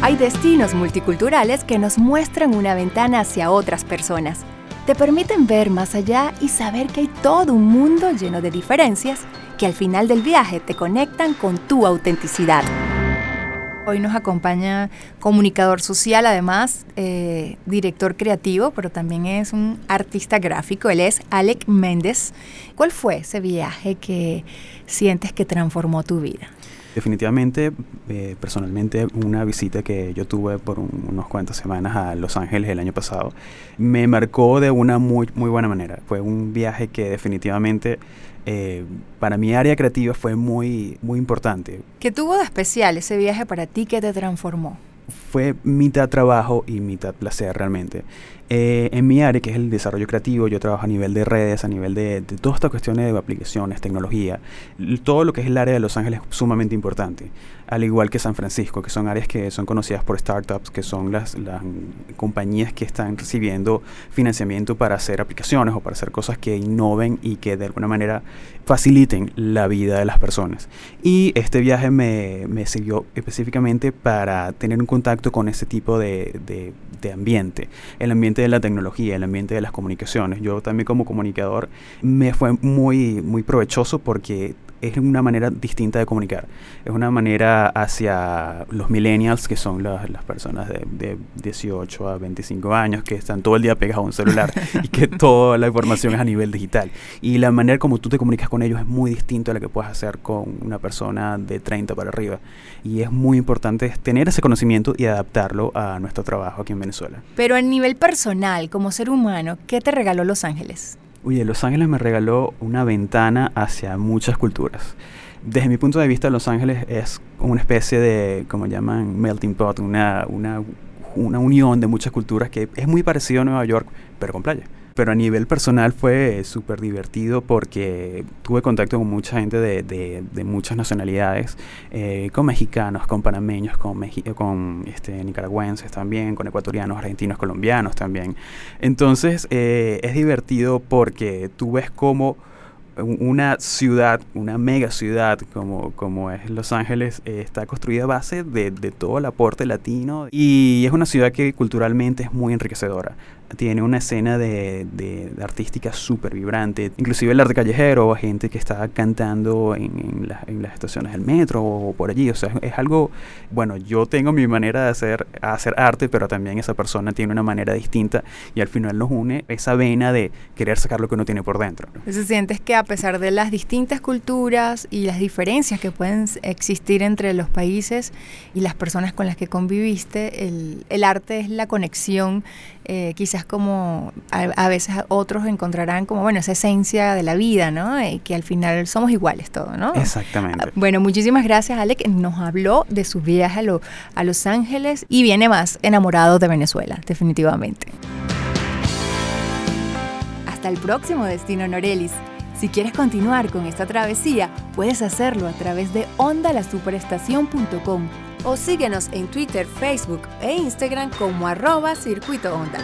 Hay destinos multiculturales que nos muestran una ventana hacia otras personas. Te permiten ver más allá y saber que hay todo un mundo lleno de diferencias que al final del viaje te conectan con tu autenticidad. Hoy nos acompaña comunicador social, además eh, director creativo, pero también es un artista gráfico. Él es Alec Méndez. ¿Cuál fue ese viaje que sientes que transformó tu vida? Definitivamente, eh, personalmente, una visita que yo tuve por unos cuantas semanas a Los Ángeles el año pasado me marcó de una muy, muy buena manera. Fue un viaje que definitivamente eh, para mi área creativa fue muy, muy importante. ¿Qué tuvo de especial ese viaje para ti que te transformó? Fue mitad trabajo y mitad placer realmente. Eh, en mi área, que es el desarrollo creativo, yo trabajo a nivel de redes, a nivel de, de todas estas cuestiones de aplicaciones, tecnología. Todo lo que es el área de Los Ángeles es sumamente importante, al igual que San Francisco, que son áreas que son conocidas por startups, que son las, las compañías que están recibiendo financiamiento para hacer aplicaciones o para hacer cosas que innoven y que de alguna manera faciliten la vida de las personas. Y este viaje me, me sirvió específicamente para tener un contacto con ese tipo de, de, de ambiente, el ambiente de la tecnología, el ambiente de las comunicaciones. Yo también como comunicador me fue muy, muy provechoso porque es una manera distinta de comunicar. Es una manera hacia los millennials, que son las, las personas de, de, 18 a 25 años, que están todo el día pegados a un celular y que toda la información es a nivel digital. Y la manera como tú te comunicas con ellos es muy distinta a la que puedes hacer con una persona de 30 para arriba. Y es muy importante tener ese conocimiento y adaptarlo a nuestro trabajo aquí en Venezuela. Pero a nivel personal, como ser humano, ¿qué te regaló Los Ángeles? Oye, Los Ángeles me regaló una ventana hacia muchas culturas. Desde mi punto de vista, Los Ángeles es una especie de, como llaman, melting pot, una, una, una unión de muchas culturas que es muy parecido a Nueva York, pero con playa pero a nivel personal fue súper divertido porque tuve contacto con mucha gente de, de, de muchas nacionalidades, eh, con mexicanos, con panameños, con, con este, nicaragüenses también, con ecuatorianos, argentinos, colombianos también. Entonces eh, es divertido porque tú ves cómo una ciudad, una mega ciudad como, como es Los Ángeles, eh, está construida a base de, de, todo el aporte latino y es una ciudad que culturalmente es muy enriquecedora tiene una escena de, de, de artística súper vibrante, inclusive el arte callejero, gente que está cantando en, en, la, en, las estaciones del metro o por allí, o sea, es, algo, bueno, yo tengo mi manera de hacer, hacer arte, pero también esa persona tiene una manera distinta y al final nos une esa vena de querer sacar lo que uno tiene por dentro. ¿no? Entonces sientes que a pesar de las distintas culturas y las diferencias que pueden existir entre los países y las personas con las que conviviste, el, el arte es la conexión eh, quizás como a, a, veces otros encontrarán como, bueno, esa esencia de la vida, ¿no? Y que al final somos iguales todos, ¿no? Exactamente. Bueno, muchísimas gracias, Alec. Nos habló de su viaje a, lo, a Los Ángeles y viene más enamorado de Venezuela, definitivamente. Hasta el próximo Destino Norelis. Si quieres continuar con esta travesía, puedes hacerlo a través de ondalasuperestación.com o síguenos en Twitter, Facebook e Instagram como arroba circuito onda.